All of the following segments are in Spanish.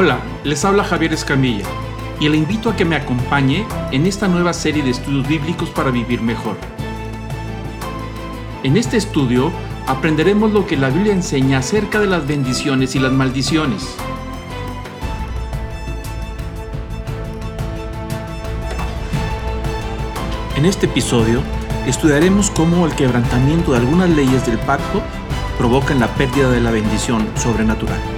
Hola, les habla Javier Escamilla y le invito a que me acompañe en esta nueva serie de estudios bíblicos para vivir mejor. En este estudio aprenderemos lo que la Biblia enseña acerca de las bendiciones y las maldiciones. En este episodio estudiaremos cómo el quebrantamiento de algunas leyes del pacto provocan la pérdida de la bendición sobrenatural.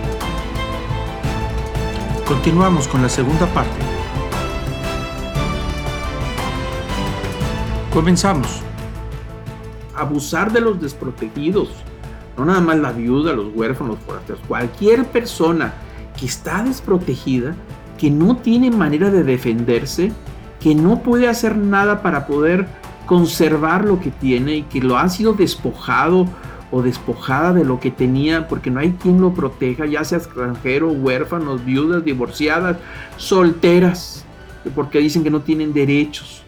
Continuamos con la segunda parte. Comenzamos. Abusar de los desprotegidos, no nada más la viuda, los huérfanos, forasteros, cualquier persona que está desprotegida, que no tiene manera de defenderse, que no puede hacer nada para poder conservar lo que tiene y que lo ha sido despojado o despojada de lo que tenía porque no hay quien lo proteja, ya sea extranjero, huérfanos, viudas, divorciadas, solteras, porque dicen que no tienen derechos.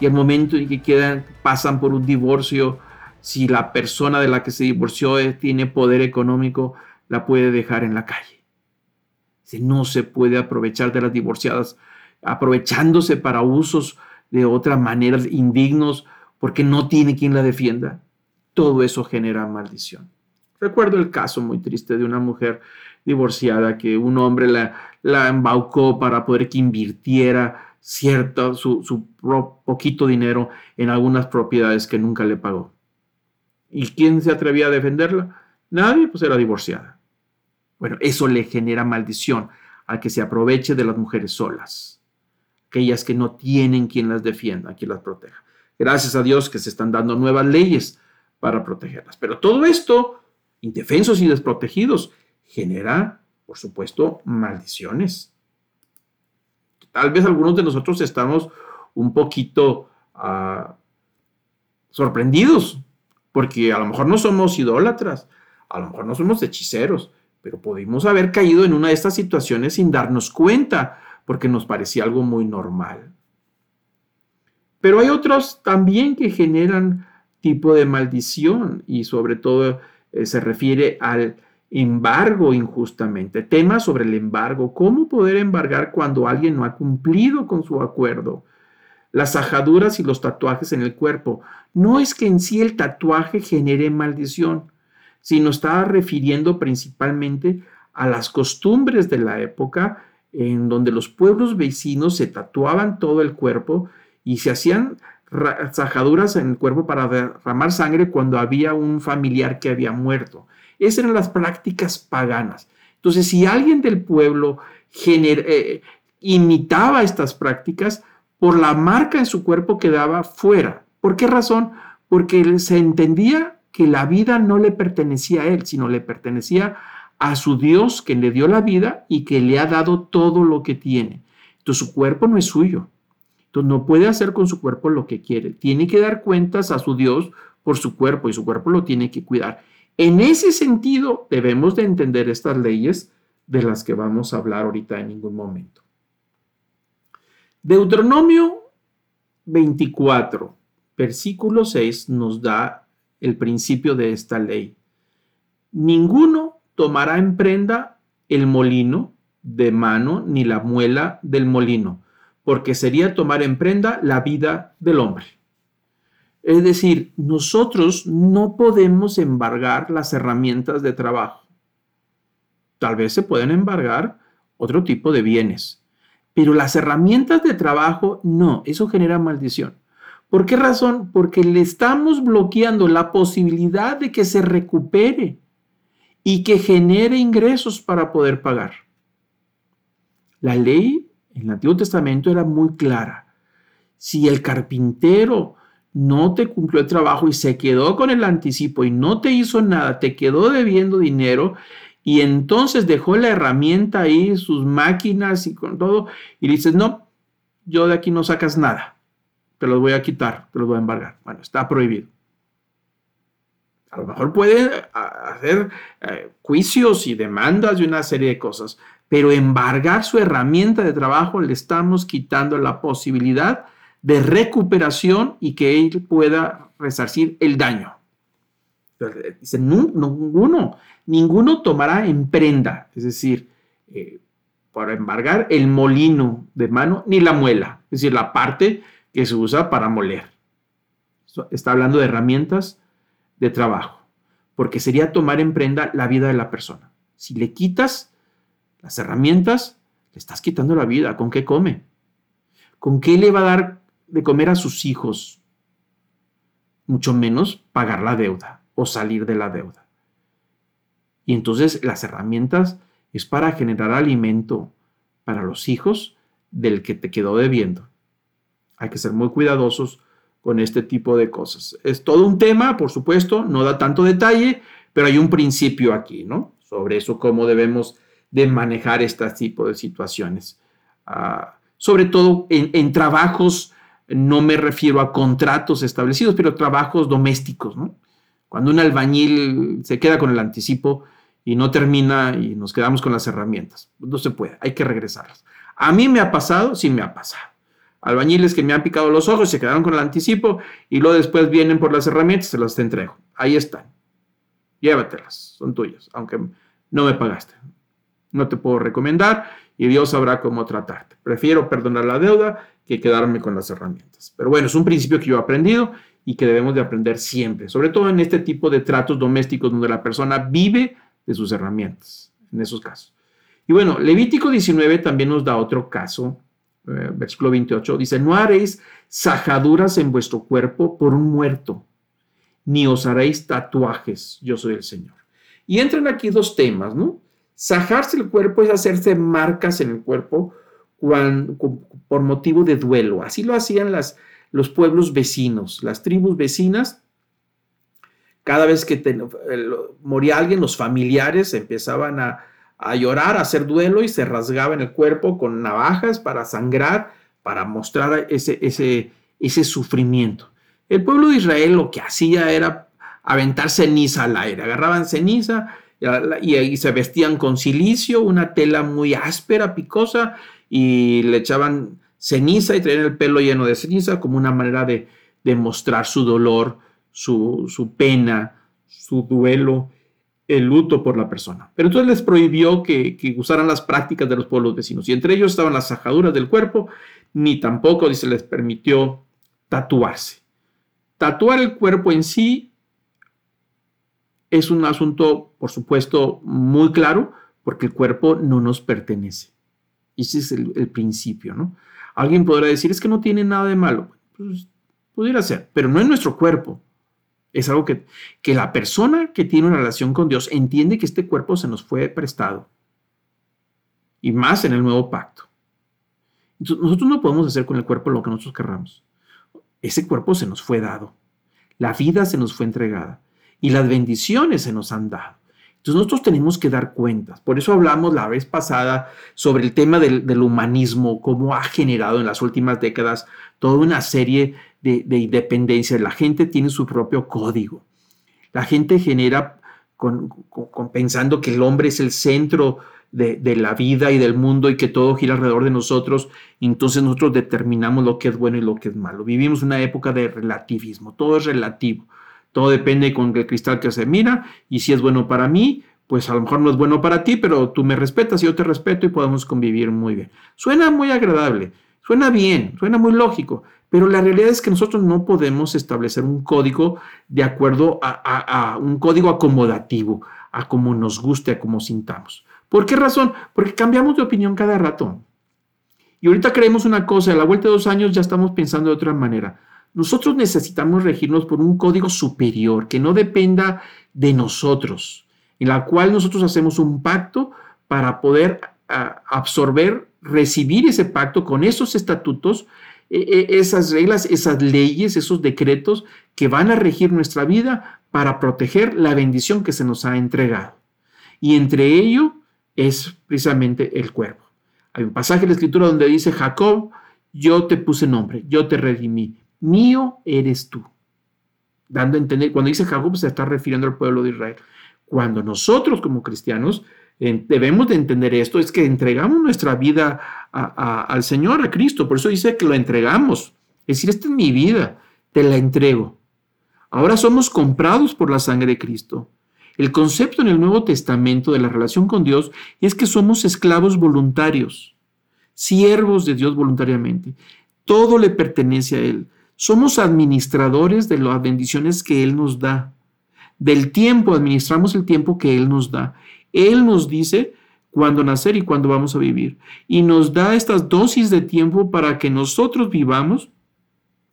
Y al momento en que quedan, pasan por un divorcio, si la persona de la que se divorció tiene poder económico, la puede dejar en la calle. No se puede aprovechar de las divorciadas, aprovechándose para usos de otras maneras indignos, porque no tiene quien la defienda todo eso genera maldición. Recuerdo el caso muy triste de una mujer divorciada que un hombre la, la embaucó para poder que invirtiera cierto, su, su poquito dinero en algunas propiedades que nunca le pagó. ¿Y quién se atrevía a defenderla? Nadie, pues era divorciada. Bueno, eso le genera maldición al que se aproveche de las mujeres solas, aquellas que no tienen quien las defienda, quien las proteja. Gracias a Dios que se están dando nuevas leyes para protegerlas. Pero todo esto, indefensos y desprotegidos, genera, por supuesto, maldiciones. Tal vez algunos de nosotros estamos un poquito ah, sorprendidos, porque a lo mejor no somos idólatras, a lo mejor no somos hechiceros, pero pudimos haber caído en una de estas situaciones sin darnos cuenta, porque nos parecía algo muy normal. Pero hay otros también que generan tipo de maldición y sobre todo eh, se refiere al embargo injustamente. Tema sobre el embargo. ¿Cómo poder embargar cuando alguien no ha cumplido con su acuerdo? Las ajaduras y los tatuajes en el cuerpo. No es que en sí el tatuaje genere maldición, sino estaba refiriendo principalmente a las costumbres de la época en donde los pueblos vecinos se tatuaban todo el cuerpo y se hacían sajaduras en el cuerpo para derramar sangre cuando había un familiar que había muerto. Esas eran las prácticas paganas. Entonces, si alguien del pueblo eh, imitaba estas prácticas, por la marca en su cuerpo quedaba fuera. ¿Por qué razón? Porque se entendía que la vida no le pertenecía a él, sino le pertenecía a su Dios que le dio la vida y que le ha dado todo lo que tiene. Entonces su cuerpo no es suyo, entonces no puede hacer con su cuerpo lo que quiere. Tiene que dar cuentas a su Dios por su cuerpo y su cuerpo lo tiene que cuidar. En ese sentido, debemos de entender estas leyes de las que vamos a hablar ahorita en ningún momento. Deuteronomio 24, versículo 6 nos da el principio de esta ley. Ninguno tomará en prenda el molino de mano ni la muela del molino porque sería tomar en prenda la vida del hombre. Es decir, nosotros no podemos embargar las herramientas de trabajo. Tal vez se pueden embargar otro tipo de bienes, pero las herramientas de trabajo no, eso genera maldición. ¿Por qué razón? Porque le estamos bloqueando la posibilidad de que se recupere y que genere ingresos para poder pagar. La ley en el Antiguo Testamento era muy clara. Si el carpintero no te cumplió el trabajo y se quedó con el anticipo y no te hizo nada, te quedó debiendo dinero y entonces dejó la herramienta ahí, sus máquinas y con todo, y dices, no, yo de aquí no sacas nada, te los voy a quitar, te los voy a embargar. Bueno, está prohibido. A lo mejor puede hacer eh, juicios y demandas y una serie de cosas, pero embargar su herramienta de trabajo le estamos quitando la posibilidad de recuperación y que él pueda resarcir el daño. Dice, ninguno, ninguno tomará en prenda, es decir, eh, para embargar el molino de mano, ni la muela, es decir, la parte que se usa para moler. Está hablando de herramientas de trabajo, porque sería tomar en prenda la vida de la persona. Si le quitas las herramientas, le estás quitando la vida. ¿Con qué come? ¿Con qué le va a dar de comer a sus hijos? Mucho menos pagar la deuda o salir de la deuda. Y entonces las herramientas es para generar alimento para los hijos del que te quedó debiendo. Hay que ser muy cuidadosos con este tipo de cosas. Es todo un tema, por supuesto, no da tanto detalle, pero hay un principio aquí, ¿no? Sobre eso, cómo debemos de manejar este tipo de situaciones. Ah, sobre todo en, trabajos, no me refiero a contratos establecidos, pero trabajos domésticos, ¿no? Cuando un albañil se queda con el anticipo y no termina y nos quedamos con las herramientas, no se puede, hay que regresarlas. A mí me ha pasado, sí me ha pasado albañiles que me han picado los ojos, se quedaron con el anticipo y luego después vienen por las herramientas, se las te entrego. Ahí están. Llévatelas, son tuyas, aunque no me pagaste. No te puedo recomendar y Dios sabrá cómo tratarte. Prefiero perdonar la deuda que quedarme con las herramientas. Pero bueno, es un principio que yo he aprendido y que debemos de aprender siempre, sobre todo en este tipo de tratos domésticos donde la persona vive de sus herramientas, en esos casos. Y bueno, Levítico 19 también nos da otro caso versículo 28, dice, no haréis sajaduras en vuestro cuerpo por un muerto, ni os haréis tatuajes, yo soy el Señor. Y entran aquí dos temas, ¿no? Sajarse el cuerpo es hacerse marcas en el cuerpo por motivo de duelo. Así lo hacían las, los pueblos vecinos, las tribus vecinas. Cada vez que moría alguien, los familiares empezaban a, a llorar, a hacer duelo y se rasgaba en el cuerpo con navajas para sangrar, para mostrar ese, ese, ese sufrimiento. El pueblo de Israel lo que hacía era aventar ceniza al aire, agarraban ceniza y se vestían con silicio, una tela muy áspera, picosa, y le echaban ceniza y traían el pelo lleno de ceniza como una manera de, de mostrar su dolor, su, su pena, su duelo el luto por la persona. Pero entonces les prohibió que, usaran las prácticas de los pueblos vecinos. Y entre ellos estaban las sajaduras del cuerpo, ni tampoco, dice, les permitió tatuarse. Tatuar el cuerpo en sí es un asunto, por supuesto, muy claro, porque el cuerpo no nos pertenece. Ese es el, principio, ¿no? Alguien podrá decir, es que no tiene nada de malo. Pues, pudiera ser, pero no es nuestro cuerpo. Es algo que, que la persona que tiene una relación con Dios entiende que este cuerpo se nos fue prestado. Y más en el nuevo pacto. Entonces, nosotros no podemos hacer con el cuerpo lo que nosotros querramos. Ese cuerpo se nos fue dado. La vida se nos fue entregada. Y las bendiciones se nos han dado. Entonces nosotros tenemos que dar cuentas. Por eso hablamos la vez pasada sobre el tema del, del, humanismo, cómo ha generado en las últimas décadas toda una serie de, independencia. La gente tiene su propio código. La gente genera con, pensando que el hombre es el centro de, la vida y del mundo y que todo gira alrededor de nosotros. entonces nosotros determinamos lo que es bueno y lo que es malo. Vivimos una época de relativismo. Todo es relativo. Todo depende con el cristal que se mira y si es bueno para mí, pues a lo mejor no es bueno para ti, pero tú me respetas y yo te respeto y podemos convivir muy bien. Suena muy agradable, suena bien, suena muy lógico, pero la realidad es que nosotros no podemos establecer un código de acuerdo a, un código acomodativo, a como nos guste, a como sintamos. ¿Por qué razón? Porque cambiamos de opinión cada rato. Y ahorita creemos una cosa, a la vuelta de dos años ya estamos pensando de otra manera. Nosotros necesitamos regirnos por un código superior que no dependa de nosotros, en la cual nosotros hacemos un pacto para poder absorber, recibir ese pacto con esos estatutos esas reglas, esas leyes, esos decretos que van a regir nuestra vida para proteger la bendición que se nos ha entregado. Y entre ello es precisamente el cuerpo. Hay un pasaje de la escritura donde dice, Jacob, yo te puse nombre, yo te redimí, mío eres tú. Dando a entender, cuando dice Jacob se está refiriendo al pueblo de Israel. Cuando nosotros como cristianos debemos de entender esto, es que entregamos nuestra vida al Señor, a Cristo. Por eso dice que lo entregamos. Es decir, esta es mi vida, te la entrego. Ahora somos comprados por la sangre de Cristo. El concepto en el Nuevo Testamento de la relación con Dios es que somos esclavos voluntarios, siervos de Dios voluntariamente. Todo le pertenece a Él. Somos administradores de las bendiciones que Él nos da. Del tiempo, administramos el tiempo que Él nos da. Él nos dice cuándo nacer y cuándo vamos a vivir. Y nos da estas dosis de tiempo para que nosotros vivamos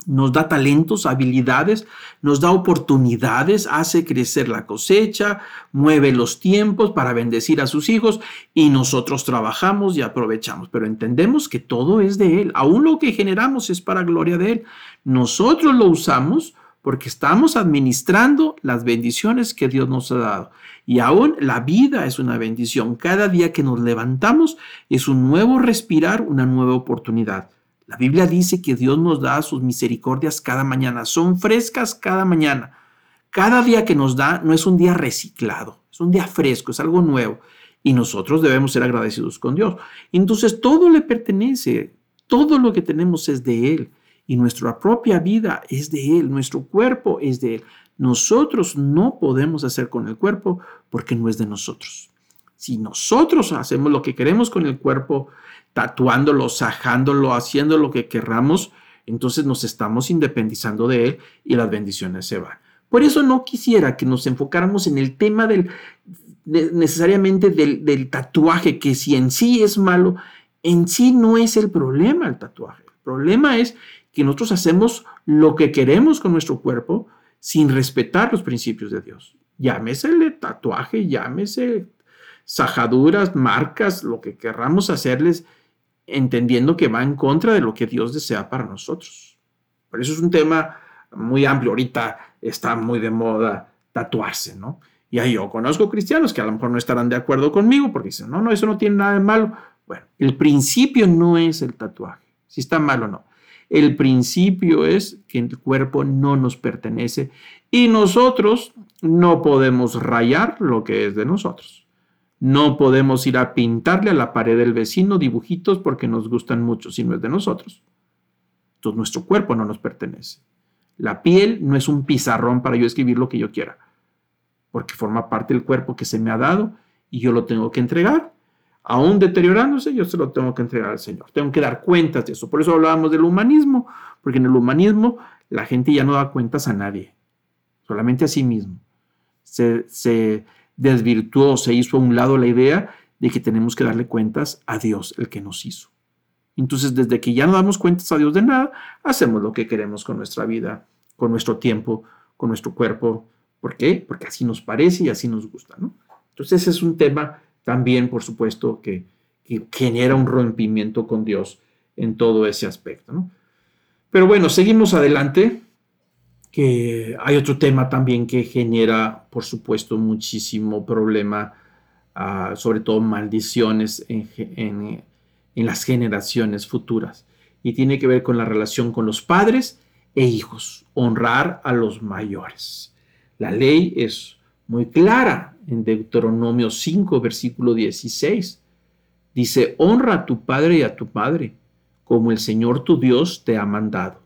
nos da talentos, habilidades, nos da oportunidades, hace crecer la cosecha, mueve los tiempos para bendecir a sus hijos y nosotros trabajamos y aprovechamos, pero entendemos que todo es de Él, aún lo que generamos es para gloria de Él. Nosotros lo usamos porque estamos administrando las bendiciones que Dios nos ha dado. Y aún la vida es una bendición. Cada día que nos levantamos es un nuevo respirar, una nueva oportunidad. La Biblia dice que Dios nos da sus misericordias cada mañana, son frescas cada mañana. Cada día que nos da no es un día reciclado, es un día fresco, es algo nuevo. Y nosotros debemos ser agradecidos con Dios. Entonces todo le pertenece, todo lo que tenemos es de Él. Y nuestra propia vida es de Él, nuestro cuerpo es de Él. Nosotros no podemos hacer con el cuerpo porque no es de nosotros. Si nosotros hacemos lo que queremos con el cuerpo, tatuándolo, sajándolo, haciendo lo que querramos, entonces nos estamos independizando de él y las bendiciones se van. Por eso no quisiera que nos enfocáramos en el tema del necesariamente del, del, tatuaje, que si en sí es malo, en sí no es el problema el tatuaje. El problema es que nosotros hacemos lo que queremos con nuestro cuerpo sin respetar los principios de Dios. Llámese el tatuaje, llámese sajaduras, marcas, lo que querramos hacerles, entendiendo que va en contra de lo que Dios desea para nosotros. Por eso es un tema muy amplio. Ahorita está muy de moda tatuarse, ¿no? Y ahí yo conozco cristianos que a lo mejor no estarán de acuerdo conmigo porque dicen, no, no, eso no tiene nada de malo. Bueno, el principio no es el tatuaje, si está mal o no. El principio es que el cuerpo no nos pertenece y nosotros no podemos rayar lo que es de nosotros. No podemos ir a pintarle a la pared del vecino dibujitos porque nos gustan mucho, si no es de nosotros. Entonces nuestro cuerpo no nos pertenece. La piel no es un pizarrón para yo escribir lo que yo quiera, porque forma parte del cuerpo que se me ha dado y yo lo tengo que entregar. Aún deteriorándose, yo se lo tengo que entregar al Señor. Tengo que dar cuentas de eso. Por eso hablábamos del humanismo, porque en el humanismo la gente ya no da cuentas a nadie, solamente a sí mismo. Se, se desvirtuó, se hizo a un lado la idea de que tenemos que darle cuentas a Dios, el que nos hizo. Entonces, desde que ya no damos cuentas a Dios de nada, hacemos lo que queremos con nuestra vida, con nuestro tiempo, con nuestro cuerpo. ¿Por qué? Porque así nos parece y así nos gusta. Entonces, ese es un tema también, por supuesto, que, que genera un rompimiento con Dios en todo ese aspecto, ¿no? Pero bueno, seguimos adelante que hay otro tema también que genera, por supuesto, muchísimo problema, ah, sobre todo maldiciones en, las generaciones futuras. Y tiene que ver con la relación con los padres e hijos, honrar a los mayores. La ley es muy clara en Deuteronomio 5, versículo 16. Dice, honra a tu padre y a tu madre, como el Señor tu Dios te ha mandado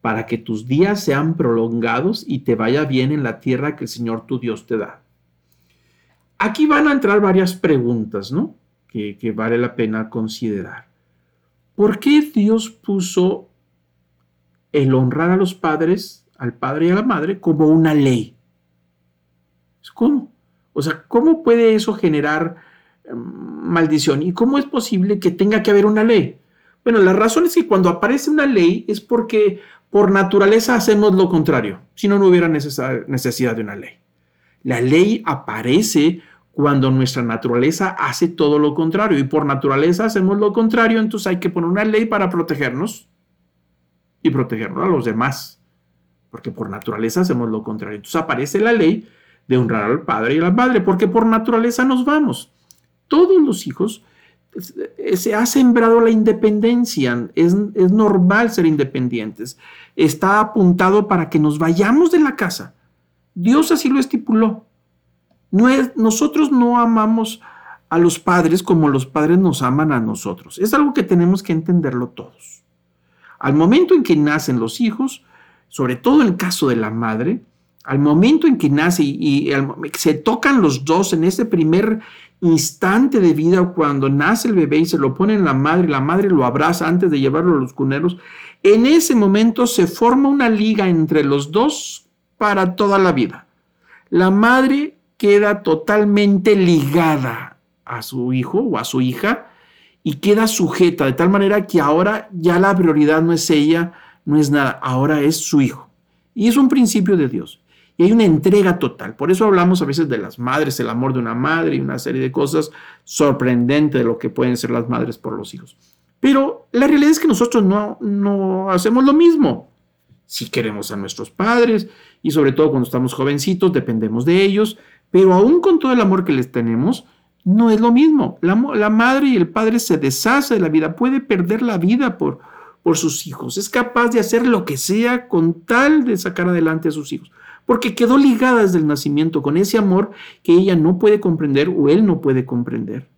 para que tus días sean prolongados y te vaya bien en la tierra que el Señor tu Dios te da. Aquí van a entrar varias preguntas, ¿no? Que, vale la pena considerar. ¿Por qué Dios puso el honrar a los padres, al padre y a la madre, como una ley? ¿Cómo? O sea, ¿cómo puede eso generar em, maldición? ¿Y cómo es posible que tenga que haber una ley? Bueno, la razón es que cuando aparece una ley es porque por naturaleza hacemos lo contrario, si no, no hubiera necesidad de una ley. La ley aparece cuando nuestra naturaleza hace todo lo contrario y por naturaleza hacemos lo contrario, entonces hay que poner una ley para protegernos y protegernos a los demás, porque por naturaleza hacemos lo contrario. Entonces aparece la ley de honrar al padre y a la madre, porque por naturaleza nos vamos. Todos los hijos se ha sembrado la independencia, es, normal ser independientes, está apuntado para que nos vayamos de la casa. Dios así lo estipuló. No es, nosotros no amamos a los padres como los padres nos aman a nosotros. Es algo que tenemos que entenderlo todos. Al momento en que nacen los hijos, sobre todo en el caso de la madre, al momento en que nace y, se tocan los dos en ese primer instante de vida cuando nace el bebé y se lo pone en la madre, la madre lo abraza antes de llevarlo a los cuneros, en ese momento se forma una liga entre los dos para toda la vida. La madre queda totalmente ligada a su hijo o a su hija y queda sujeta de tal manera que ahora ya la prioridad no es ella, no es nada, ahora es su hijo. Y es un principio de Dios. Y hay una entrega total. Por eso hablamos a veces de las madres, el amor de una madre y una serie de cosas sorprendentes de lo que pueden ser las madres por los hijos. Pero la realidad es que nosotros no, no hacemos lo mismo. Si queremos a nuestros padres y sobre todo cuando estamos jovencitos, dependemos de ellos, pero aún con todo el amor que les tenemos, no es lo mismo. La, la madre y el padre se deshace de la vida, puede perder la vida por, por sus hijos. Es capaz de hacer lo que sea con tal de sacar adelante a sus hijos porque quedó ligada desde el nacimiento con ese amor que ella no puede comprender o él no puede comprender.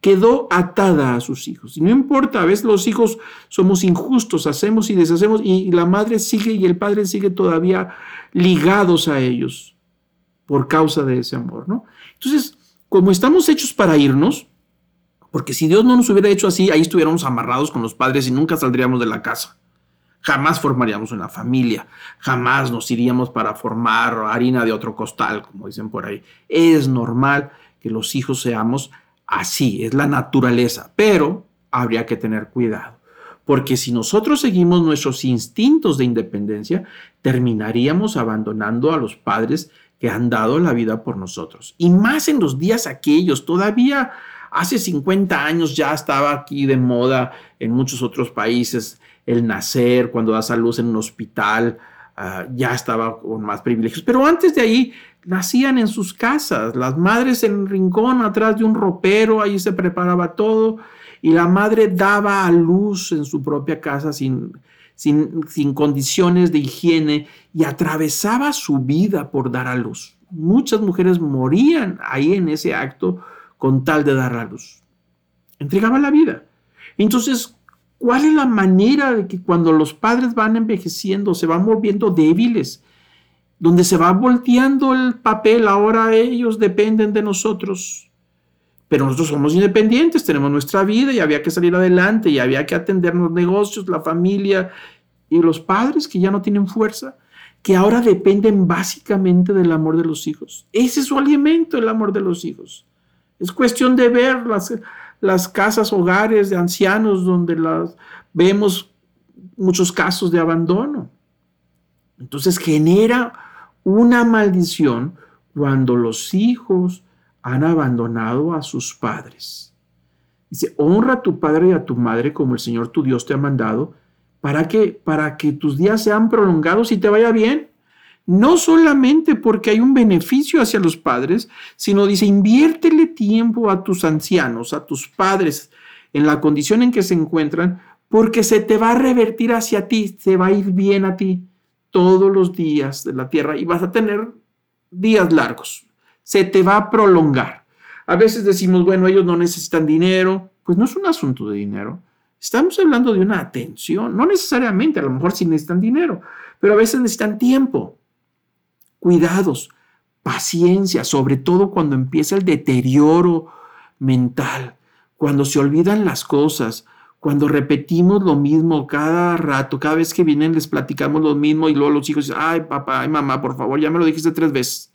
Quedó atada a sus hijos. Y no importa, a veces los hijos somos injustos, hacemos y deshacemos, y la madre sigue y el padre sigue todavía ligados a ellos por causa de ese amor, ¿no? Entonces, como estamos hechos para irnos, porque si Dios no nos hubiera hecho así, ahí estuviéramos amarrados con los padres y nunca saldríamos de la casa. Jamás formaríamos una familia, jamás nos iríamos para formar harina de otro costal, como dicen por ahí. Es normal que los hijos seamos así, es la naturaleza, pero habría que tener cuidado, porque si nosotros seguimos nuestros instintos de independencia, terminaríamos abandonando a los padres que han dado la vida por nosotros. Y más en los días aquellos, todavía hace 50 años ya estaba aquí de moda en muchos otros países el nacer, cuando das a luz en un hospital, ah, ya estaba con más privilegios. Pero antes de ahí, nacían en sus casas, las madres en un rincón atrás de un ropero, ahí se preparaba todo, y la madre daba a luz en su propia casa sin, sin, sin condiciones de higiene y atravesaba su vida por dar a luz. Muchas mujeres morían ahí en ese acto con tal de dar a luz. Entregaba la vida. Entonces, ¿Cuál es la manera de que cuando los padres van envejeciendo, se van volviendo débiles, donde se va volteando el papel, ahora ellos dependen de nosotros? Pero nosotros somos independientes, tenemos nuestra vida y había que salir adelante y había que atender los negocios, la familia y los padres que ya no tienen fuerza, que ahora dependen básicamente del amor de los hijos. Ese es su alimento, el amor de los hijos. Es cuestión de ver las, las casas, hogares de ancianos donde las, vemos muchos casos de abandono. Entonces genera una maldición cuando los hijos han abandonado a sus padres. Dice, honra a tu padre y a tu madre como el Señor tu Dios te ha mandado, para que, para que tus días sean prolongados y te vaya bien no solamente porque hay un beneficio hacia los padres, sino dice, inviértele tiempo a tus ancianos, a tus padres, en la condición en que se encuentran, porque se te va a revertir hacia ti, se va a ir bien a ti todos los días de la tierra y vas a tener días largos, se te va a prolongar. A veces decimos, bueno, ellos no necesitan dinero, pues no es un asunto de dinero. Estamos hablando de una atención, no necesariamente, a lo mejor sí necesitan dinero, pero a veces necesitan tiempo cuidados, paciencia, sobre todo cuando empieza el deterioro mental, cuando se olvidan las cosas, cuando repetimos lo mismo cada rato, cada vez que vienen les platicamos lo mismo y luego los hijos dicen, ay papá, ay mamá, por favor, ya me lo dijiste tres veces.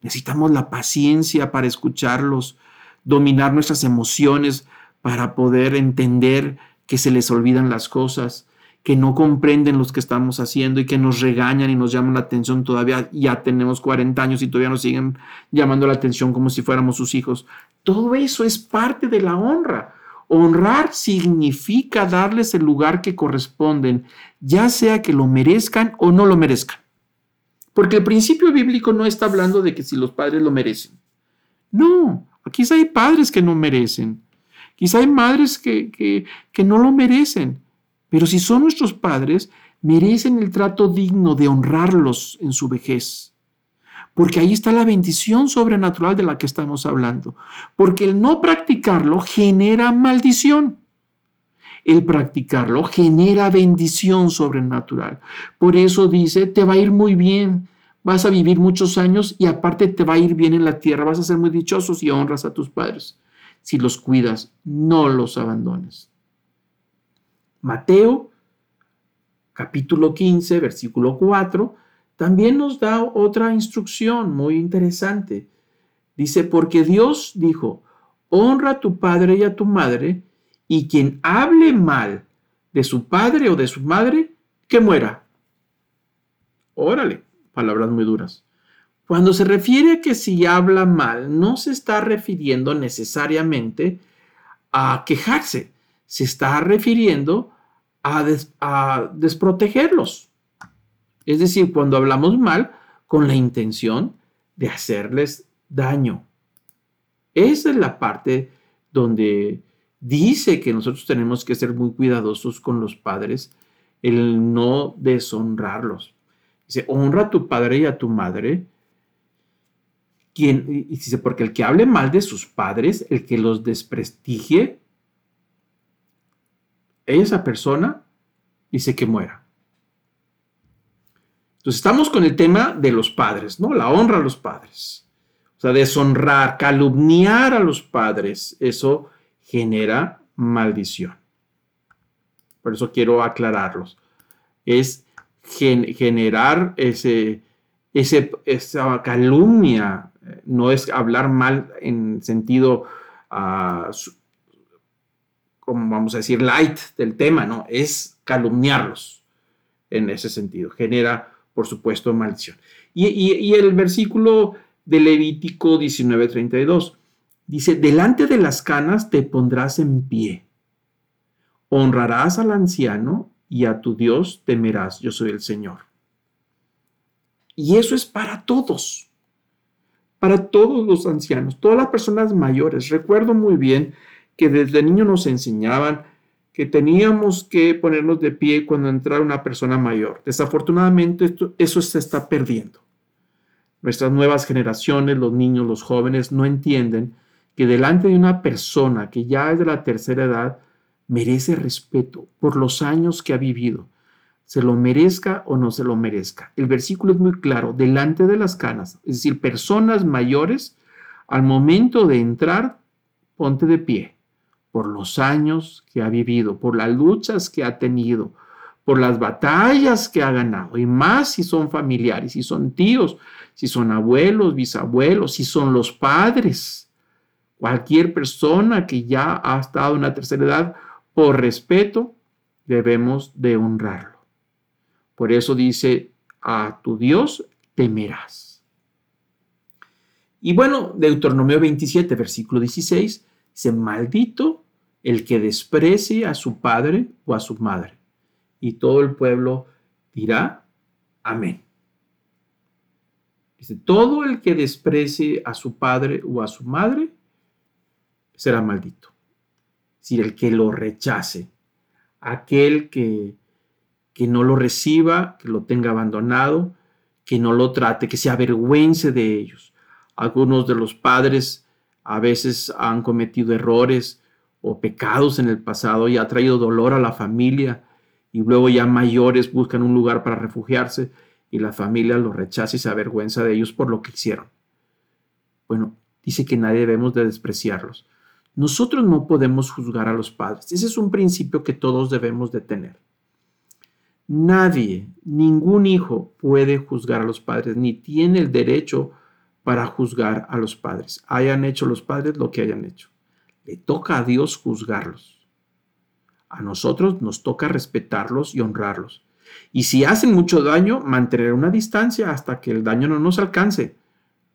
Necesitamos la paciencia para escucharlos, dominar nuestras emociones para poder entender que se les olvidan las cosas, que no comprenden los que estamos haciendo y que nos regañan y nos llaman la atención todavía, ya tenemos 40 años y todavía nos siguen llamando la atención como si fuéramos sus hijos. Todo eso es parte de la honra. Honrar significa darles el lugar que corresponden, ya sea que lo merezcan o no lo merezcan. Porque el principio bíblico no está hablando de que si los padres lo merecen. No, quizá hay padres que no merecen. Quizá hay madres que, que, que no lo merecen. Pero si son nuestros padres, merecen el trato digno de honrarlos en su vejez. Porque ahí está la bendición sobrenatural de la que estamos hablando. Porque el no practicarlo genera maldición. El practicarlo genera bendición sobrenatural. Por eso dice, te va a ir muy bien, vas a vivir muchos años y aparte te va a ir bien en la tierra, vas a ser muy dichoso si honras a tus padres. Si los cuidas, no los abandones. Mateo, capítulo 15, versículo 4, también nos da otra instrucción muy interesante. Dice, porque Dios dijo, honra a tu padre y a tu madre, y quien hable mal de su padre o de su madre, que muera. Órale, palabras muy duras. Cuando se refiere a que si habla mal, no se está refiriendo necesariamente a quejarse, se está refiriendo a, desprotegerlos. Es decir, cuando hablamos mal con la intención de hacerles daño. Esa es la parte donde dice que nosotros tenemos que ser muy cuidadosos con los padres, el no deshonrarlos. Dice, honra a tu padre y a tu madre. Quien, y dice, porque el que hable mal de sus padres, el que los desprestigie, esa persona dice que muera. Entonces estamos con el tema de los padres, ¿no? La honra a los padres. O sea, deshonrar, calumniar a los padres, eso genera maldición. Por eso quiero aclararlos. Es generar ese, ese, esa calumnia, no es hablar mal en sentido, uh, como vamos a decir, light del tema, no, es calumniarlos en ese sentido. Genera por supuesto, maldición. Y, el versículo de Levítico 19:32 dice, delante de las canas te pondrás en pie, honrarás al anciano y a tu Dios temerás, yo soy el Señor. Y eso es para todos, para todos los ancianos, todas las personas mayores. Recuerdo muy bien que desde niño nos enseñaban que teníamos que ponernos de pie cuando entrara una persona mayor. Desafortunadamente eso se está perdiendo. Nuestras nuevas generaciones, los niños, los jóvenes, no entienden que delante de una persona que ya es de la tercera edad, merece respeto por los años que ha vivido, se lo merezca o no se lo merezca. El versículo es muy claro, delante de las canas, es decir, personas mayores, al momento de entrar, ponte de pie por los años que ha vivido, por las luchas que ha tenido, por las batallas que ha ganado, y más si son familiares, si son tíos, si son abuelos, bisabuelos, si son los padres. Cualquier persona que ya ha estado en la tercera edad, por respeto, debemos de honrarlo. Por eso dice, a tu Dios temerás. Y bueno, Deuteronomio 27, versículo 16, dice, maldito el que desprecie a su padre o a su madre. Y todo el pueblo dirá, amén. Todo el que desprecie a su padre o a su madre será maldito. Es decir, el que lo rechace, aquel que, que no lo reciba, que lo tenga abandonado, que no lo trate, que se avergüence de ellos. Algunos de los padres a veces han cometido errores, o pecados en el pasado y ha traído dolor a la familia y luego ya mayores buscan un lugar para refugiarse y la familia los rechaza y se avergüenza de ellos por lo que hicieron. Bueno, dice que nadie debemos de despreciarlos. Nosotros no podemos juzgar a los padres. Ese es un principio que todos debemos de tener. Nadie, ningún hijo puede juzgar a los padres, ni tiene el derecho para juzgar a los padres. Hayan hecho los padres lo que hayan hecho. Le toca a Dios juzgarlos. A nosotros nos toca respetarlos y honrarlos. Y si hacen mucho daño, mantener una distancia hasta que el daño no nos alcance.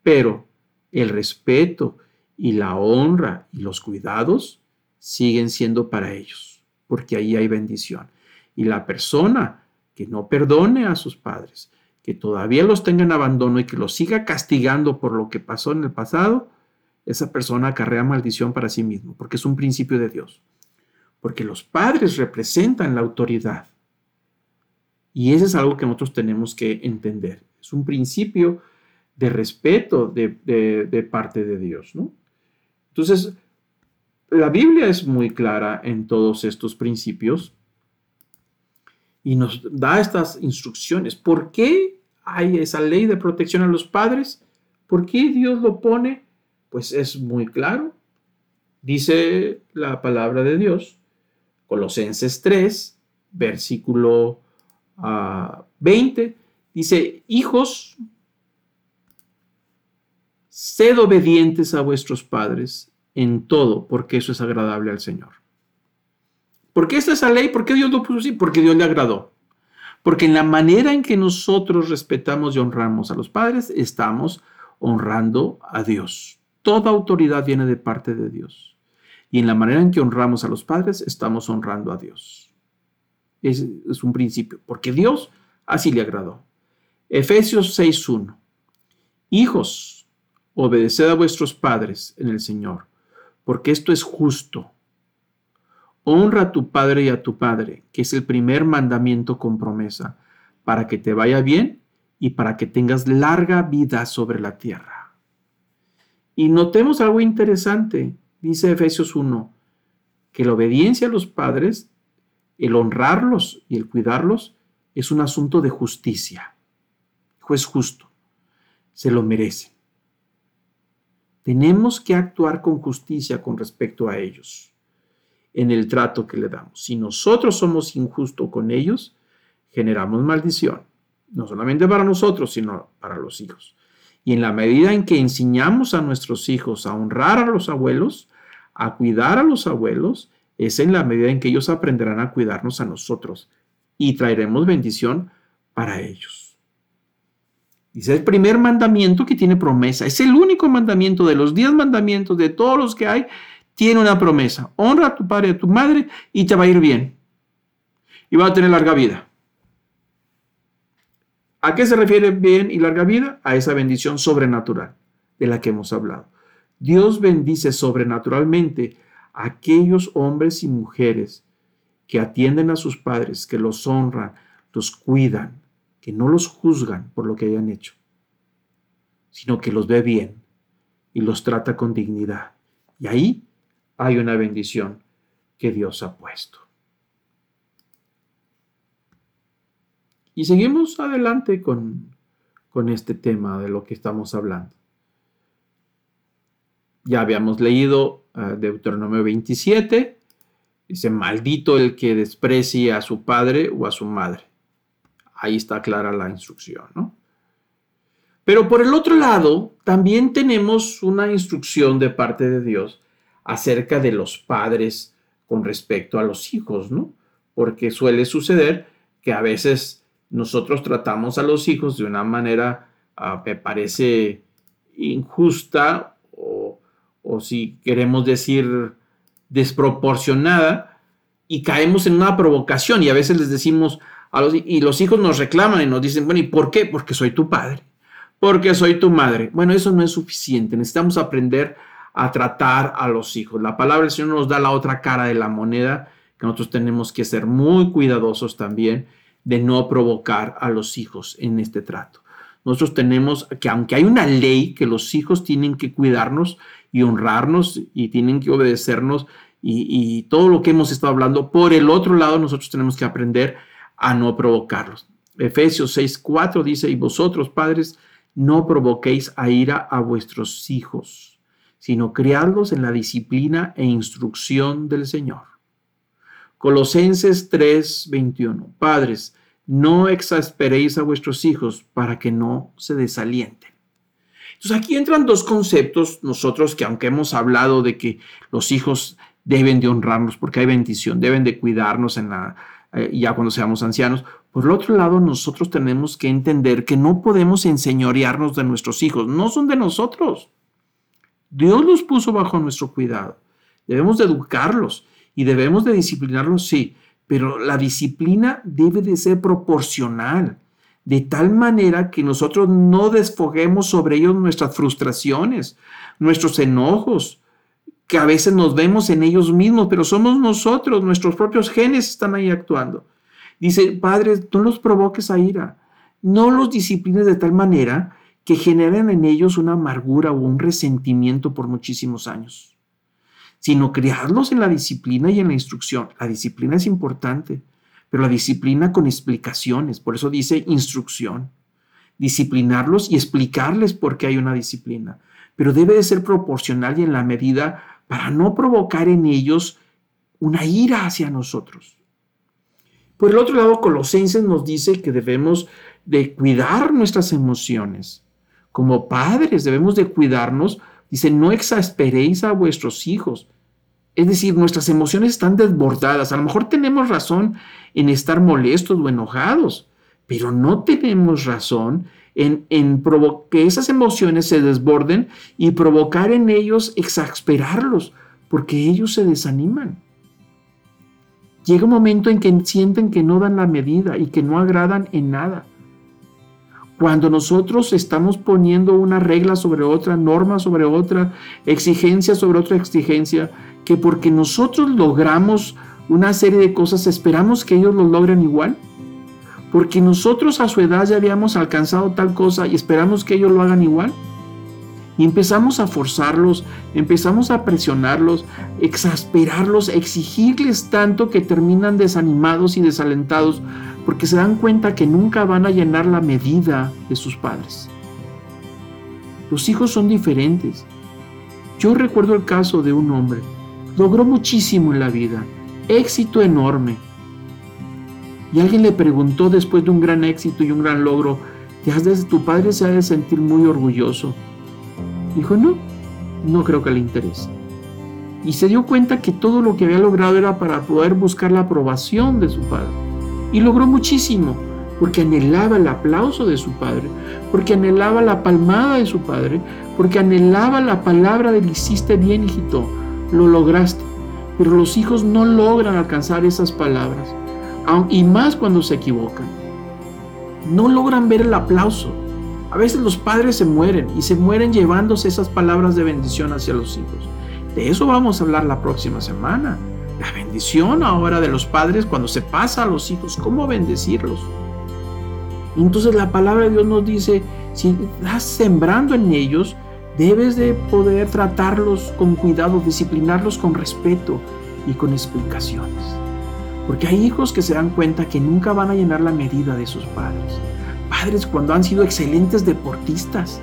Pero el respeto y la honra y los cuidados siguen siendo para ellos, porque ahí hay bendición. Y la persona que no perdone a sus padres, que todavía los tenga en abandono y que los siga castigando por lo que pasó en el pasado, esa persona acarrea maldición para sí mismo, porque es un principio de Dios. Porque los padres representan la autoridad. Y eso es algo que nosotros tenemos que entender. Es un principio de respeto de, parte de Dios. ¿no? Entonces, la Biblia es muy clara en todos estos principios y nos da estas instrucciones. ¿Por qué hay esa ley de protección a los padres. ¿Por qué Dios lo pone? Pues es muy claro. Dice la palabra de Dios, Colosenses 3, versículo 20, ah, dice, hijos, sed obedientes a vuestros padres en todo, porque eso es agradable al Señor. ¿Por qué esta es la ley? ¿Por qué Dios lo puso así? Porque Dios le agradó. Porque en la manera en que nosotros respetamos y honramos a los padres, estamos honrando a Dios. Toda autoridad viene de parte de Dios. Y en la manera en que honramos a los padres, estamos honrando a Dios. Es, es un principio, porque Dios así le agradó. Efesios 6.1. Hijos, obedeced a vuestros padres en el Señor, porque esto es justo. Honra a tu padre y a tu padre, que es el primer mandamiento con promesa, para que te vaya bien y para que tengas larga vida sobre la tierra. Y notemos algo interesante, dice Efesios 1, que la obediencia a los padres, el honrarlos y el cuidarlos, es un asunto de justicia. Juez justo, se lo merece. Tenemos que actuar con justicia con respecto a ellos en el trato que le damos. Si nosotros somos injustos con ellos, generamos maldición, no solamente para nosotros, sino para los hijos. Y en la medida en que enseñamos a nuestros hijos a honrar a los abuelos, a cuidar a los abuelos, es en la medida en que ellos aprenderán a cuidarnos a nosotros y traeremos bendición para ellos. Dice el primer mandamiento que tiene promesa. Es el único mandamiento de los diez mandamientos, de todos los que hay, tiene una promesa. Honra a tu padre y a tu madre y te va a ir bien. Y va a tener larga vida. ¿A qué se refiere bien y larga vida? A esa bendición sobrenatural de la que hemos hablado. Dios bendice sobrenaturalmente a aquellos hombres y mujeres que atienden a sus padres, que los honran, los cuidan, que no los juzgan por lo que hayan hecho, sino que los ve bien y los trata con dignidad. Y ahí hay una bendición que Dios ha puesto. Y seguimos adelante con, con este tema de lo que estamos hablando. Ya habíamos leído uh, Deuteronomio 27, dice, maldito el que desprecie a su padre o a su madre. Ahí está clara la instrucción, ¿no? Pero por el otro lado, también tenemos una instrucción de parte de Dios acerca de los padres con respecto a los hijos, ¿no? Porque suele suceder que a veces nosotros tratamos a los hijos de una manera, ah, me parece, injusta o, o si queremos decir desproporcionada y caemos en una provocación y a veces les decimos a los, y los hijos nos reclaman y nos dicen, bueno, ¿y por qué? Porque soy tu padre, porque soy tu madre. Bueno, eso no es suficiente, necesitamos aprender a tratar a los hijos. La palabra del Señor nos da la otra cara de la moneda, que nosotros tenemos que ser muy cuidadosos también de no provocar a los hijos en este trato. Nosotros tenemos que, aunque hay una ley que los hijos tienen que cuidarnos y honrarnos y tienen que obedecernos y, todo lo que hemos estado hablando, por el otro lado nosotros tenemos que aprender a no provocarlos. Efesios 6:4 dice, y vosotros padres, no provoquéis a ira a vuestros hijos sino criarlos en la disciplina e instrucción del Señor. Colosenses 3:21. Padres, no exasperéis a vuestros hijos para que no se desalienten. Entonces aquí entran dos conceptos, nosotros que aunque hemos hablado de que los hijos deben de honrarnos porque hay bendición, deben de cuidarnos en la, eh, ya cuando seamos ancianos, por el otro lado nosotros tenemos que entender que no podemos enseñorearnos de nuestros hijos, no son de nosotros. Dios los puso bajo nuestro cuidado. Debemos de educarlos y debemos de disciplinarlos, sí, pero la disciplina debe de ser proporcional, de tal manera que nosotros no desfoguemos sobre ellos nuestras frustraciones, nuestros enojos, que a veces nos vemos en ellos mismos, pero somos nosotros, nuestros propios genes están ahí actuando. Dice, Padre, no los provoques a ira, no los disciplines de tal manera que generan en ellos una amargura o un resentimiento por muchísimos años, sino criarlos en la disciplina y en la instrucción. La disciplina es importante, pero la disciplina con explicaciones, por eso dice instrucción. disciplinarlos y explicarles por qué hay una disciplina, pero debe de ser proporcional y en la medida para no provocar en ellos una ira hacia nosotros. Por el otro lado, Colosenses nos dice que debemos de cuidar nuestras emociones. Como padres debemos de cuidarnos. Dice, no exasperéis a vuestros hijos. Es decir, nuestras emociones están desbordadas. A lo mejor tenemos razón en estar molestos o enojados, pero no tenemos razón en, en que esas emociones se desborden y provocar en ellos exasperarlos, porque ellos se desaniman. Llega un momento en que sienten que no dan la medida y que no agradan en nada. Cuando nosotros estamos poniendo una regla sobre otra, norma sobre otra, exigencia sobre otra exigencia, que porque nosotros logramos una serie de cosas, esperamos que ellos lo logren igual. Porque nosotros a su edad ya habíamos alcanzado tal cosa y esperamos que ellos lo hagan igual. Empezamos a forzarlos, empezamos a presionarlos, exasperarlos, exigirles tanto que terminan desanimados y desalentados porque se dan cuenta que nunca van a llenar la medida de sus padres. Los hijos son diferentes. Yo recuerdo el caso de un hombre. Logró muchísimo en la vida, éxito enorme. Y alguien le preguntó después de un gran éxito y un gran logro, tu padre se ha de sentir muy orgulloso. Dijo, no, no creo que le interese. Y se dio cuenta que todo lo que había logrado era para poder buscar la aprobación de su padre. Y logró muchísimo, porque anhelaba el aplauso de su padre, porque anhelaba la palmada de su padre, porque anhelaba la palabra de hiciste bien, hijito, lo lograste. Pero los hijos no logran alcanzar esas palabras, y más cuando se equivocan. No logran ver el aplauso. A veces los padres se mueren y se mueren llevándose esas palabras de bendición hacia los hijos. De eso vamos a hablar la próxima semana la bendición ahora de los padres cuando se pasa a los hijos, cómo bendecirlos. Entonces la palabra de Dios nos dice, si estás sembrando en ellos, debes de poder tratarlos con cuidado, disciplinarlos con respeto y con explicaciones. Porque hay hijos que se dan cuenta que nunca van a llenar la medida de sus padres. Padres cuando han sido excelentes deportistas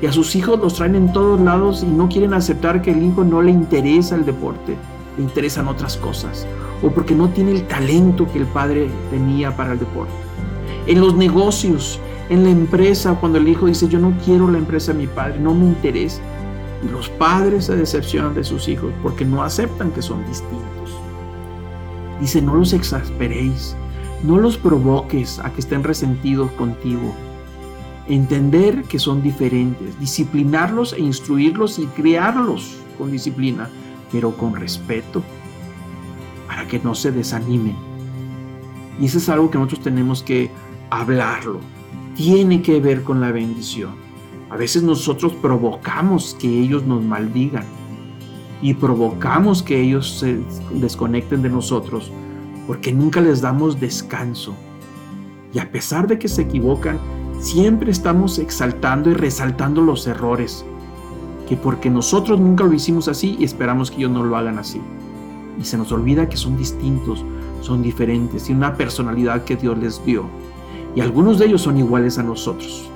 y a sus hijos los traen en todos lados y no quieren aceptar que el hijo no le interesa el deporte le interesan otras cosas o porque no tiene el talento que el padre tenía para el deporte. En los negocios, en la empresa, cuando el hijo dice, yo no quiero la empresa de mi padre, no me interesa. Los padres se decepcionan de sus hijos porque no aceptan que son distintos. Dice, no los exasperéis, no los provoques a que estén resentidos contigo. Entender que son diferentes, disciplinarlos e instruirlos y criarlos con disciplina pero con respeto, para que no se desanimen. Y eso es algo que nosotros tenemos que hablarlo. Tiene que ver con la bendición. A veces nosotros provocamos que ellos nos maldigan y provocamos que ellos se desconecten de nosotros porque nunca les damos descanso. Y a pesar de que se equivocan, siempre estamos exaltando y resaltando los errores que porque nosotros nunca lo hicimos así y esperamos que ellos no lo hagan así. Y se nos olvida que son distintos, son diferentes, y una personalidad que Dios les dio. Y algunos de ellos son iguales a nosotros.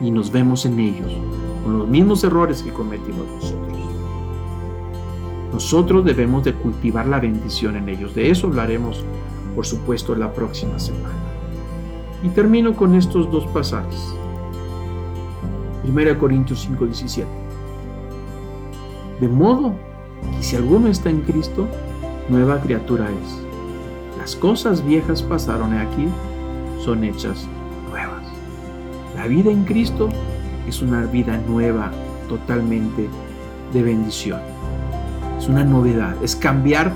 Y nos vemos en ellos, con los mismos errores que cometimos nosotros. Nosotros debemos de cultivar la bendición en ellos. De eso hablaremos, por supuesto, la próxima semana. Y termino con estos dos pasajes. 1 Corintios 5:17. De modo que si alguno está en Cristo, nueva criatura es. Las cosas viejas pasaron aquí, son hechas nuevas. La vida en Cristo es una vida nueva, totalmente de bendición. Es una novedad, es cambiar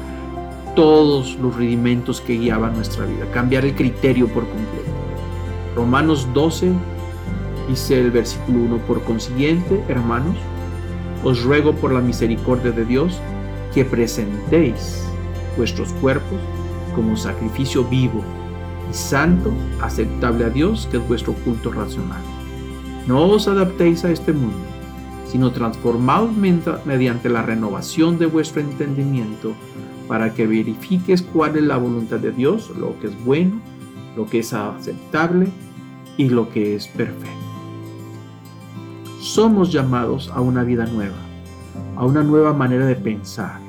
todos los rudimentos que guiaban nuestra vida, cambiar el criterio por completo. Romanos 12, Dice el versículo 1, por consiguiente, hermanos, os ruego por la misericordia de Dios que presentéis vuestros cuerpos como sacrificio vivo y santo, aceptable a Dios, que es vuestro culto racional. No os adaptéis a este mundo, sino transformaos mediante la renovación de vuestro entendimiento, para que verifiques cuál es la voluntad de Dios, lo que es bueno, lo que es aceptable y lo que es perfecto. Somos llamados a una vida nueva, a una nueva manera de pensar,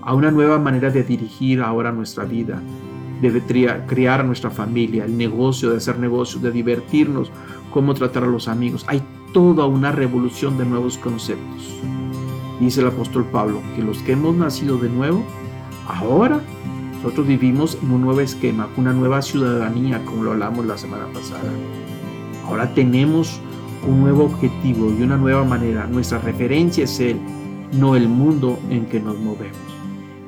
a una nueva manera de dirigir ahora nuestra vida, de criar a nuestra familia, el negocio, de hacer negocios, de divertirnos, cómo tratar a los amigos. Hay toda una revolución de nuevos conceptos. Dice el apóstol Pablo que los que hemos nacido de nuevo, ahora nosotros vivimos en un nuevo esquema, una nueva ciudadanía, como lo hablamos la semana pasada. Ahora tenemos un nuevo objetivo y una nueva manera. Nuestra referencia es Él, no el mundo en que nos movemos.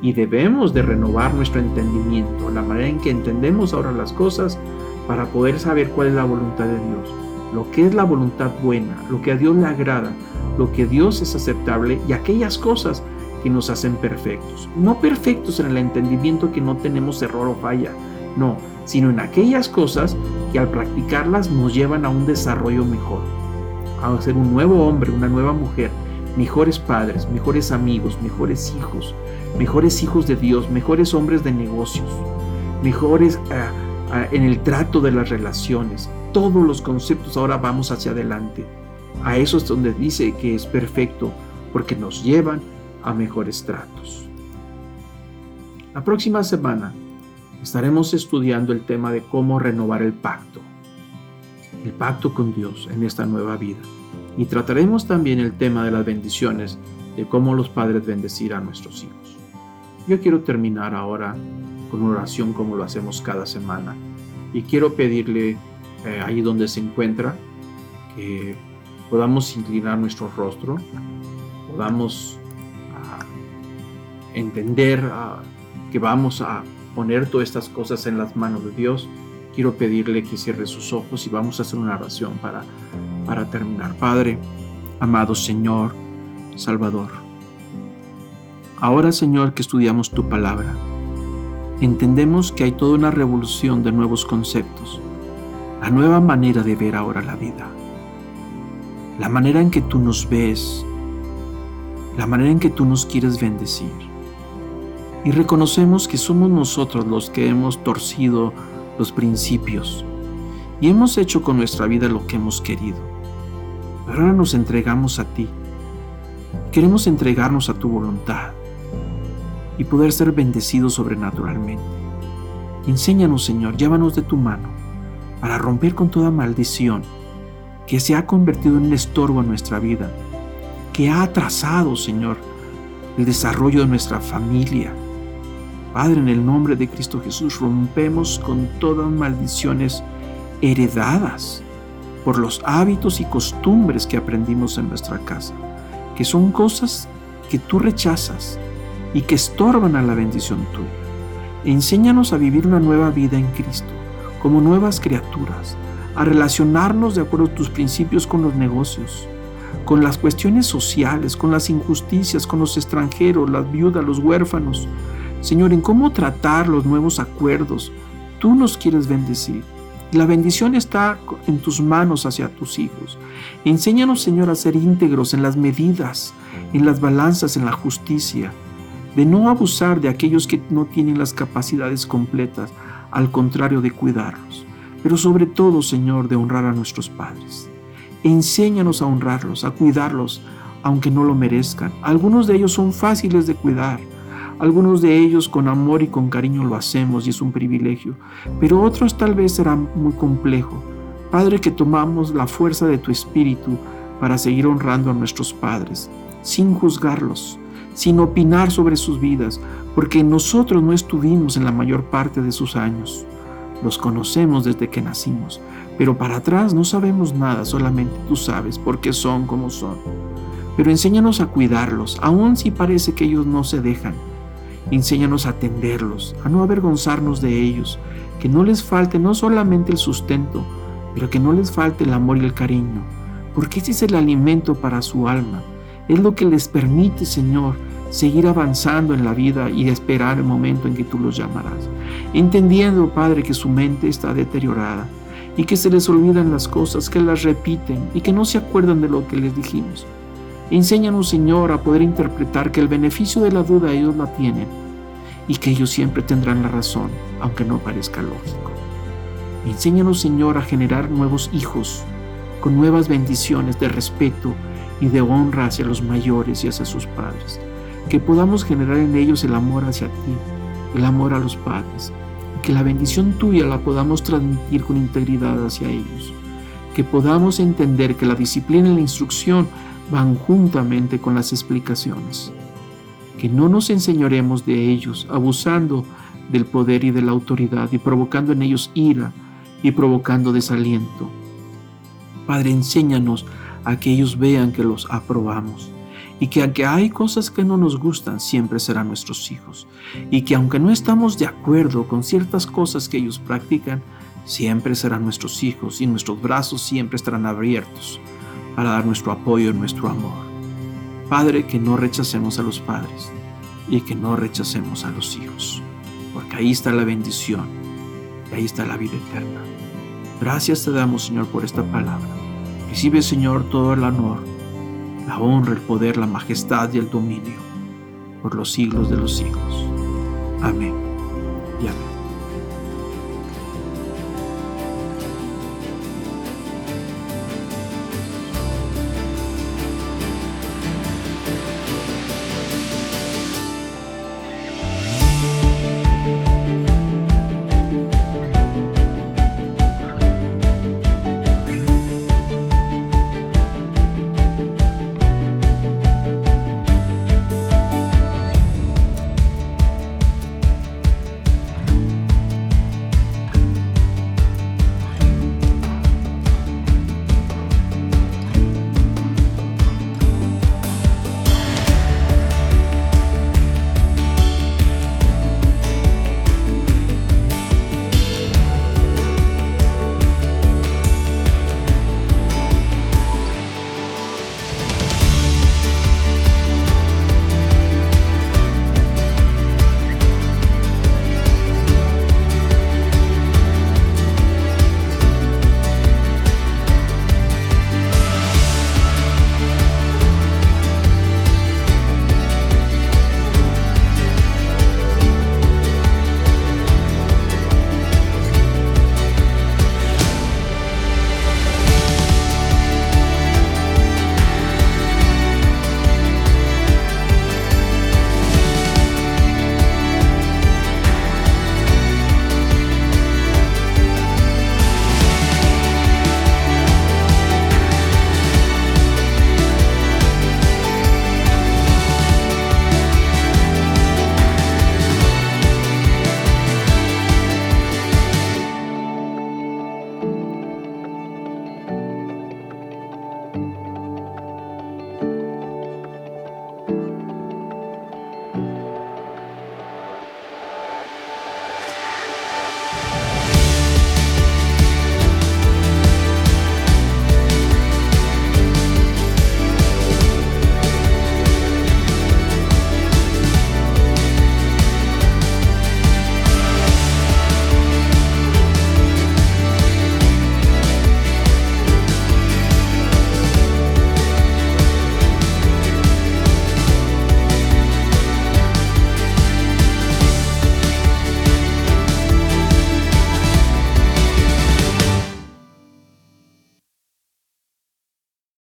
Y debemos de renovar nuestro entendimiento, la manera en que entendemos ahora las cosas para poder saber cuál es la voluntad de Dios, lo que es la voluntad buena, lo que a Dios le agrada, lo que a Dios es aceptable y aquellas cosas que nos hacen perfectos. No perfectos en el entendimiento que no tenemos error o falla, no, sino en aquellas cosas que al practicarlas nos llevan a un desarrollo mejor, a ser un nuevo hombre, una nueva mujer, mejores padres, mejores amigos, mejores hijos, mejores hijos de Dios, mejores hombres de negocios, mejores ah, ah, en el trato de las relaciones. Todos los conceptos ahora vamos hacia adelante. A eso es donde dice que es perfecto, porque nos llevan a mejores tratos. La próxima semana estaremos estudiando el tema de cómo renovar el pacto, el pacto con Dios en esta nueva vida. Y trataremos también el tema de las bendiciones, de cómo los padres bendecir a nuestros hijos. Yo quiero terminar ahora con oración como lo hacemos cada semana. Y quiero pedirle eh, ahí donde se encuentra que podamos inclinar nuestro rostro, podamos entender que vamos a poner todas estas cosas en las manos de Dios, quiero pedirle que cierre sus ojos y vamos a hacer una oración para, para terminar. Padre, amado Señor, Salvador, ahora Señor que estudiamos tu palabra, entendemos que hay toda una revolución de nuevos conceptos, la nueva manera de ver ahora la vida, la manera en que tú nos ves, la manera en que tú nos quieres bendecir y reconocemos que somos nosotros los que hemos torcido los principios y hemos hecho con nuestra vida lo que hemos querido. Pero ahora nos entregamos a ti. Queremos entregarnos a tu voluntad y poder ser bendecidos sobrenaturalmente. Enséñanos, Señor, llévanos de tu mano para romper con toda maldición que se ha convertido en un estorbo en nuestra vida, que ha atrasado, Señor, el desarrollo de nuestra familia, Padre, en el nombre de Cristo Jesús, rompemos con todas maldiciones heredadas por los hábitos y costumbres que aprendimos en nuestra casa, que son cosas que tú rechazas y que estorban a la bendición tuya. enséñanos a vivir una nueva vida en Cristo, como nuevas criaturas, a relacionarnos de acuerdo a tus principios con los negocios, con las cuestiones sociales, con las injusticias, con los extranjeros, las viudas, los huérfanos, Señor, en cómo tratar los nuevos acuerdos. Tú nos quieres bendecir. La bendición está en tus manos hacia tus hijos. Enséñanos, Señor, a ser íntegros en las medidas, en las balanzas, en la justicia, de no abusar de aquellos que no tienen las capacidades completas, al contrario de cuidarlos, pero sobre todo, Señor, de honrar a nuestros padres. Enséñanos a honrarlos, a cuidarlos, aunque no lo merezcan. Algunos de ellos son fáciles de cuidar, algunos de ellos con amor y con cariño lo hacemos y es un privilegio, pero otros tal vez será muy complejo. Padre, que tomamos la fuerza de tu espíritu para seguir honrando a nuestros padres, sin juzgarlos, sin opinar sobre sus vidas, porque nosotros no estuvimos en la mayor parte de sus años. Los conocemos desde que nacimos, pero para atrás no sabemos nada, solamente tú sabes por qué son como son. Pero enséñanos a cuidarlos, aun si parece que ellos no se dejan Enséñanos a atenderlos, a no avergonzarnos de ellos, que no les falte no solamente el sustento, pero que no les falte el amor y el cariño, porque ese es el alimento para su alma. Es lo que les permite, Señor, seguir avanzando en la vida y esperar el momento en que tú los llamarás. Entendiendo, Padre, que su mente está deteriorada y que se les olvidan las cosas, que las repiten y que no se acuerdan de lo que les dijimos. Enséñanos, Señor, a poder interpretar que el beneficio de la duda ellos la tienen y que ellos siempre tendrán la razón, aunque no parezca lógico. Enséñanos, Señor, a generar nuevos hijos con nuevas bendiciones de respeto y de honra hacia los mayores y hacia sus padres. Que podamos generar en ellos el amor hacia ti, el amor a los padres. Y que la bendición tuya la podamos transmitir con integridad hacia ellos. Que podamos entender que la disciplina y la instrucción van juntamente con las explicaciones. Que no nos enseñoremos de ellos, abusando del poder y de la autoridad y provocando en ellos ira y provocando desaliento. Padre, enséñanos a que ellos vean que los aprobamos y que aunque hay cosas que no nos gustan, siempre serán nuestros hijos. Y que aunque no estamos de acuerdo con ciertas cosas que ellos practican, siempre serán nuestros hijos y nuestros brazos siempre estarán abiertos para dar nuestro apoyo y nuestro amor. Padre, que no rechacemos a los padres y que no rechacemos a los hijos, porque ahí está la bendición y ahí está la vida eterna. Gracias te damos, Señor, por esta palabra. Recibe, Señor, todo el honor, la honra, el poder, la majestad y el dominio por los siglos de los siglos. Amén y amén.